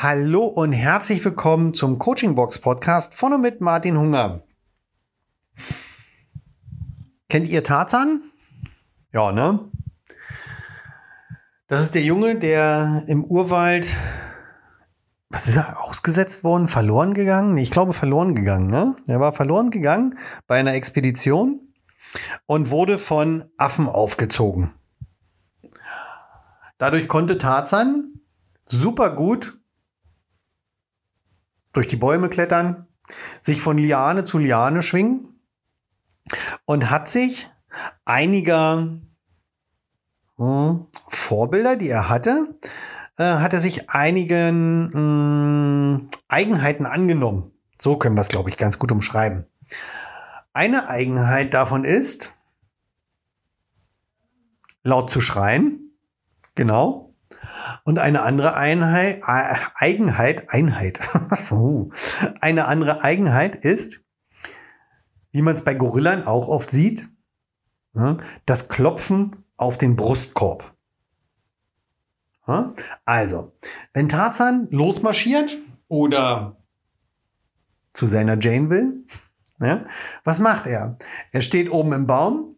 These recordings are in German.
Hallo und herzlich willkommen zum Coaching Box Podcast von und mit Martin Hunger. Kennt ihr Tarzan? Ja, ne? Das ist der Junge, der im Urwald, was ist er, ausgesetzt worden, verloren gegangen? Ich glaube verloren gegangen, ne? Er war verloren gegangen bei einer Expedition und wurde von Affen aufgezogen. Dadurch konnte Tarzan super gut durch die Bäume klettern, sich von Liane zu Liane schwingen und hat sich einiger hm, Vorbilder, die er hatte, äh, hat er sich einigen hm, Eigenheiten angenommen. So können wir es, glaube ich, ganz gut umschreiben. Eine Eigenheit davon ist, laut zu schreien. Genau. Und eine andere Einheit, Eigenheit, Einheit, uh, eine andere Eigenheit ist, wie man es bei Gorillen auch oft sieht, das Klopfen auf den Brustkorb. Also, wenn Tarzan losmarschiert oder zu seiner Jane will, ja, was macht er? Er steht oben im Baum,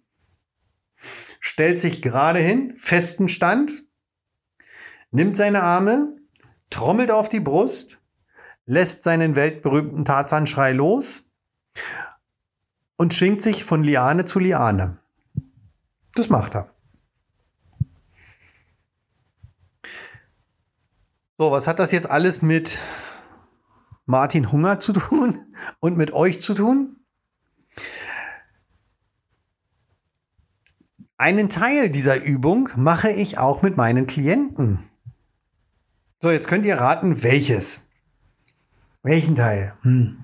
stellt sich gerade hin, festen Stand, nimmt seine Arme, trommelt auf die Brust, lässt seinen weltberühmten Tarzanschrei los und schwingt sich von Liane zu Liane. Das macht er. So, was hat das jetzt alles mit Martin Hunger zu tun und mit euch zu tun? Einen Teil dieser Übung mache ich auch mit meinen Klienten. So, jetzt könnt ihr raten, welches. Welchen Teil? Hm.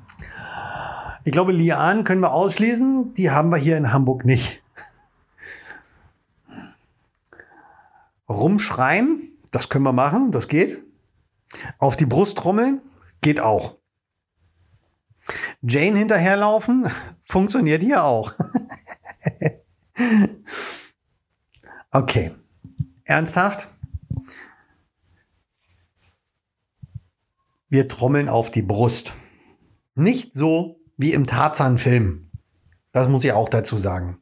Ich glaube, Lian können wir ausschließen. Die haben wir hier in Hamburg nicht. Rumschreien, das können wir machen, das geht. Auf die Brust trommeln, geht auch. Jane hinterherlaufen, funktioniert hier auch. okay. Ernsthaft? Wir trommeln auf die Brust. Nicht so wie im Tarzan-Film. Das muss ich auch dazu sagen.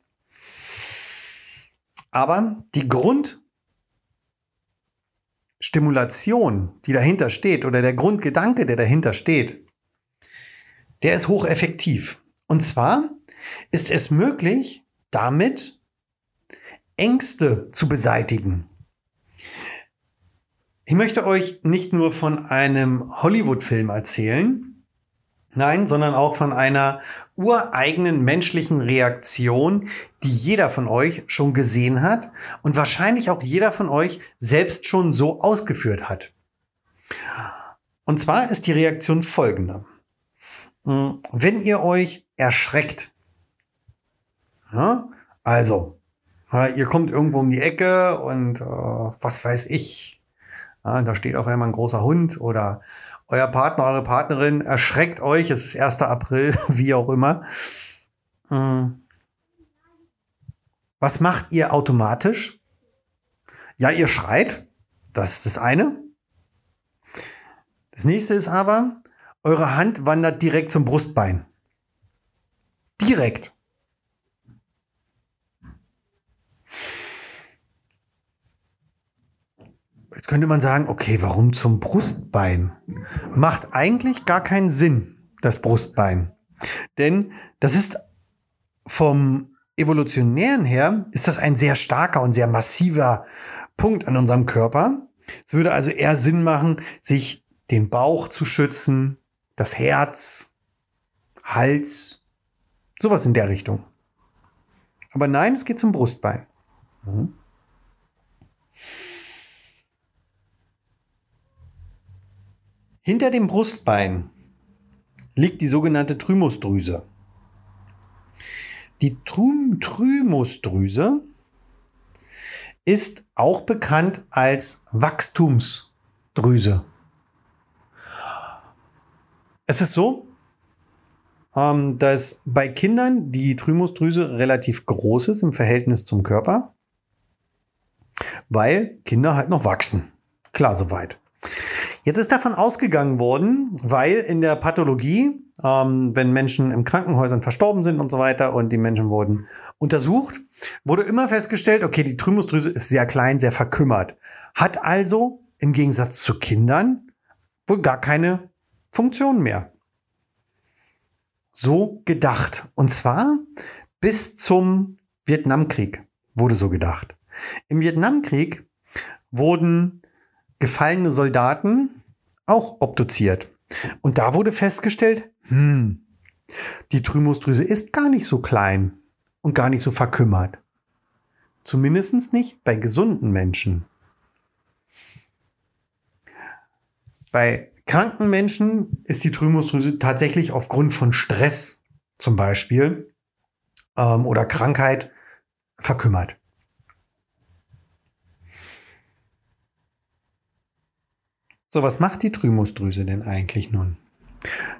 Aber die Grundstimulation, die dahinter steht, oder der Grundgedanke, der dahinter steht, der ist hocheffektiv. Und zwar ist es möglich, damit Ängste zu beseitigen. Ich möchte euch nicht nur von einem Hollywood-Film erzählen, nein, sondern auch von einer ureigenen menschlichen Reaktion, die jeder von euch schon gesehen hat und wahrscheinlich auch jeder von euch selbst schon so ausgeführt hat. Und zwar ist die Reaktion folgende. Wenn ihr euch erschreckt, ja, also, ihr kommt irgendwo um die Ecke und äh, was weiß ich, ja, da steht auf einmal ein großer Hund oder euer Partner, eure Partnerin erschreckt euch. Es ist 1. April, wie auch immer. Hm. Was macht ihr automatisch? Ja, ihr schreit. Das ist das eine. Das nächste ist aber, eure Hand wandert direkt zum Brustbein. Direkt. Jetzt könnte man sagen, okay, warum zum Brustbein? Macht eigentlich gar keinen Sinn, das Brustbein. Denn das ist vom evolutionären her, ist das ein sehr starker und sehr massiver Punkt an unserem Körper. Es würde also eher Sinn machen, sich den Bauch zu schützen, das Herz, Hals, sowas in der Richtung. Aber nein, es geht zum Brustbein. Mhm. Hinter dem Brustbein liegt die sogenannte Thymusdrüse. Die Thymusdrüse ist auch bekannt als Wachstumsdrüse. Es ist so, ähm, dass bei Kindern die Thymusdrüse relativ groß ist im Verhältnis zum Körper, weil Kinder halt noch wachsen. Klar, soweit. Jetzt ist davon ausgegangen worden, weil in der Pathologie, ähm, wenn Menschen in Krankenhäusern verstorben sind und so weiter und die Menschen wurden untersucht, wurde immer festgestellt, okay, die Thymusdrüse ist sehr klein, sehr verkümmert. Hat also im Gegensatz zu Kindern wohl gar keine Funktion mehr. So gedacht. Und zwar bis zum Vietnamkrieg wurde so gedacht. Im Vietnamkrieg wurden gefallene Soldaten auch obduziert. Und da wurde festgestellt, hm, die Thymusdrüse ist gar nicht so klein und gar nicht so verkümmert. Zumindest nicht bei gesunden Menschen. Bei kranken Menschen ist die Thymusdrüse tatsächlich aufgrund von Stress zum Beispiel ähm, oder Krankheit verkümmert. So, was macht die Thymusdrüse denn eigentlich nun?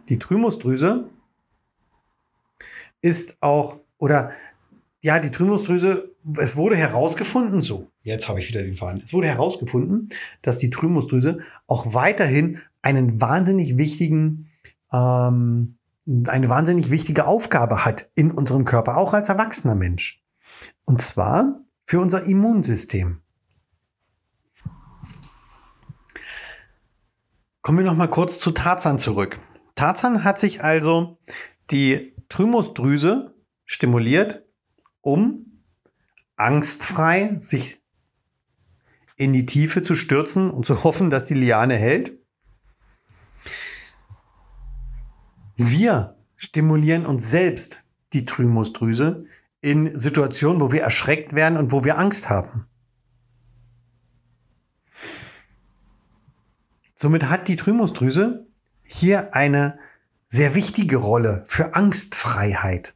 Die Thymusdrüse ist auch, oder ja, die Thymusdrüse, es wurde herausgefunden, so, jetzt habe ich wieder den Faden, es wurde herausgefunden, dass die Thymusdrüse auch weiterhin einen wahnsinnig wichtigen, ähm, eine wahnsinnig wichtige Aufgabe hat in unserem Körper, auch als erwachsener Mensch. Und zwar für unser Immunsystem. Kommen wir noch mal kurz zu Tarzan zurück. Tarzan hat sich also die Thymusdrüse stimuliert, um angstfrei sich in die Tiefe zu stürzen und zu hoffen, dass die Liane hält. Wir stimulieren uns selbst die Thymusdrüse in Situationen, wo wir erschreckt werden und wo wir Angst haben. Somit hat die Thymusdrüse hier eine sehr wichtige Rolle für Angstfreiheit.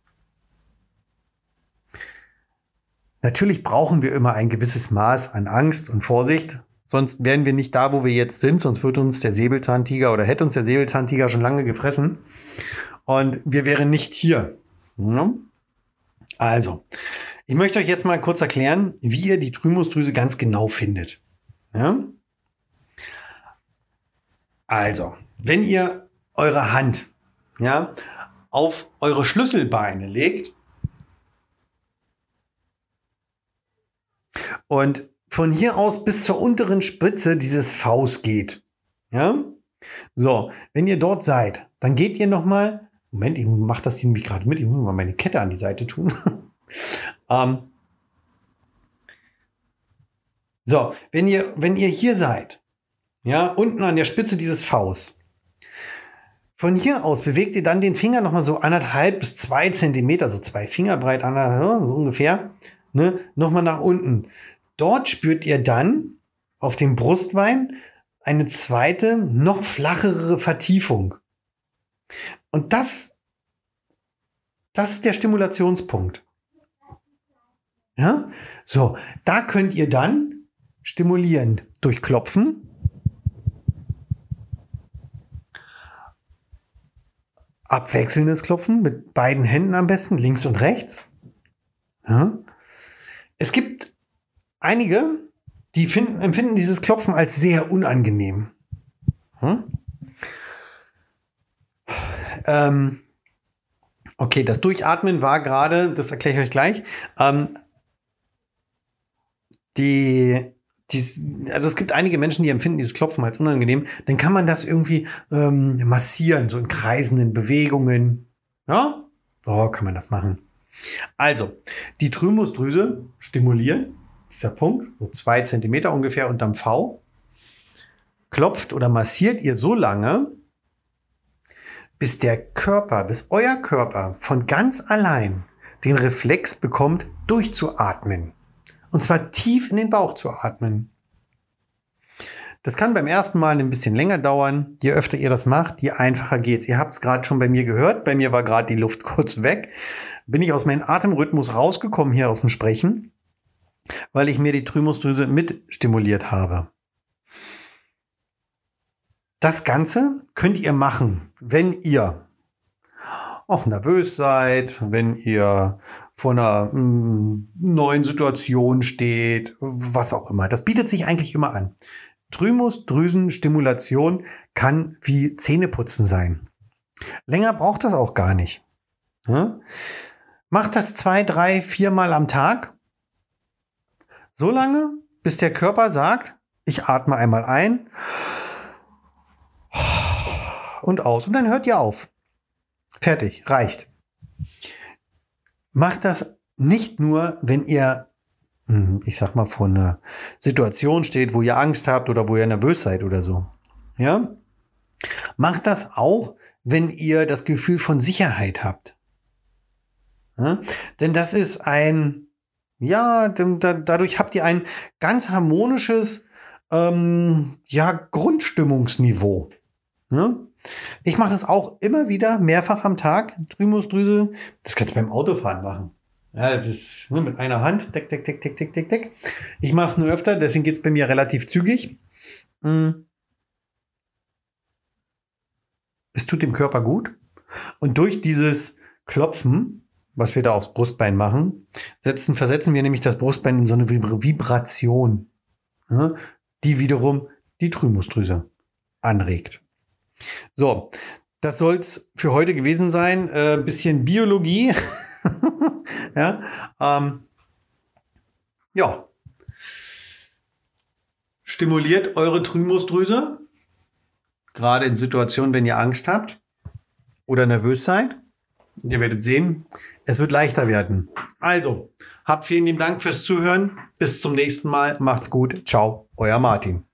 Natürlich brauchen wir immer ein gewisses Maß an Angst und Vorsicht, sonst wären wir nicht da, wo wir jetzt sind, sonst würde uns der Säbelzahntiger oder hätte uns der Säbelzahntiger schon lange gefressen und wir wären nicht hier. Also, ich möchte euch jetzt mal kurz erklären, wie ihr die Thymusdrüse ganz genau findet. Ja? Also, wenn ihr eure Hand ja, auf eure Schlüsselbeine legt und von hier aus bis zur unteren Spitze dieses Faust geht. Ja? So, wenn ihr dort seid, dann geht ihr noch mal. Moment, ich mache das nämlich gerade mit. Ich muss mal meine Kette an die Seite tun. ähm, so, wenn ihr, wenn ihr hier seid ja, unten an der Spitze dieses Faust. Von hier aus bewegt ihr dann den Finger nochmal so anderthalb bis zwei Zentimeter, so zwei Finger breit, so ungefähr, ne, nochmal nach unten. Dort spürt ihr dann auf dem Brustbein eine zweite, noch flachere Vertiefung. Und das, das ist der Stimulationspunkt. Ja, so, da könnt ihr dann stimulieren durch Klopfen abwechselndes Klopfen mit beiden Händen am besten, links und rechts. Ja. Es gibt einige, die finden, empfinden dieses Klopfen als sehr unangenehm. Hm? Ähm, okay, das Durchatmen war gerade, das erkläre ich euch gleich. Ähm, die dies, also es gibt einige Menschen, die empfinden dieses Klopfen als unangenehm, dann kann man das irgendwie ähm, massieren, so in kreisenden Bewegungen. Ja, oh, kann man das machen. Also, die Thymusdrüse stimulieren, dieser Punkt, so zwei Zentimeter ungefähr unterm V, klopft oder massiert ihr so lange, bis der Körper, bis euer Körper von ganz allein den Reflex bekommt, durchzuatmen. Und zwar tief in den Bauch zu atmen. Das kann beim ersten Mal ein bisschen länger dauern. Je öfter ihr das macht, je einfacher geht's. Ihr habt es gerade schon bei mir gehört. Bei mir war gerade die Luft kurz weg. Bin ich aus meinem Atemrhythmus rausgekommen hier aus dem Sprechen, weil ich mir die Thymusdrüse mit stimuliert habe. Das Ganze könnt ihr machen, wenn ihr auch nervös seid, wenn ihr vor einer mh, hm, neuen Situation steht, was auch immer. Das bietet sich eigentlich immer an. Thymusdrüsenstimulation kann wie Zähneputzen sein. Länger braucht das auch gar nicht. Ja? Macht das zwei, drei, viermal am Tag. So lange, bis der Körper sagt, ich atme einmal ein und aus. Und dann hört ihr auf. Fertig, reicht. Macht das nicht nur, wenn ihr, hm, ich sag mal, vor einer Situation steht, wo ihr Angst habt oder wo ihr nervös seid oder so. Ja? Macht das auch, wenn ihr das Gefühl von Sicherheit habt. Ja? Denn das ist ein, ja, dadurch habt ihr ein ganz harmonisches, ähm, ja, Grundstimmungsniveau. Ja? Ich mache es auch immer wieder, mehrfach am Tag, Thymusdrüse. Das kannst du beim Autofahren machen. Ja, das ist ne, mit einer Hand, deck, deck, deck, deck, deck, deck, deck. Ich mache es nur öfter, deswegen geht es bei mir relativ zügig. Mm. Es tut dem Körper gut. Und durch dieses Klopfen, was wir da aufs Brustbein machen, setzen, versetzen wir nämlich das Brustbein in so eine Vibration, ja, die wiederum die Thymusdrüse anregt. So, das soll es für heute gewesen sein. Äh, bisschen Biologie. ja, ähm, ja. Stimuliert eure Thymusdrüse. Gerade in Situationen, wenn ihr Angst habt oder nervös seid. Ihr werdet sehen, es wird leichter werden. Also, habt vielen lieben Dank fürs Zuhören. Bis zum nächsten Mal. Macht's gut. Ciao, euer Martin.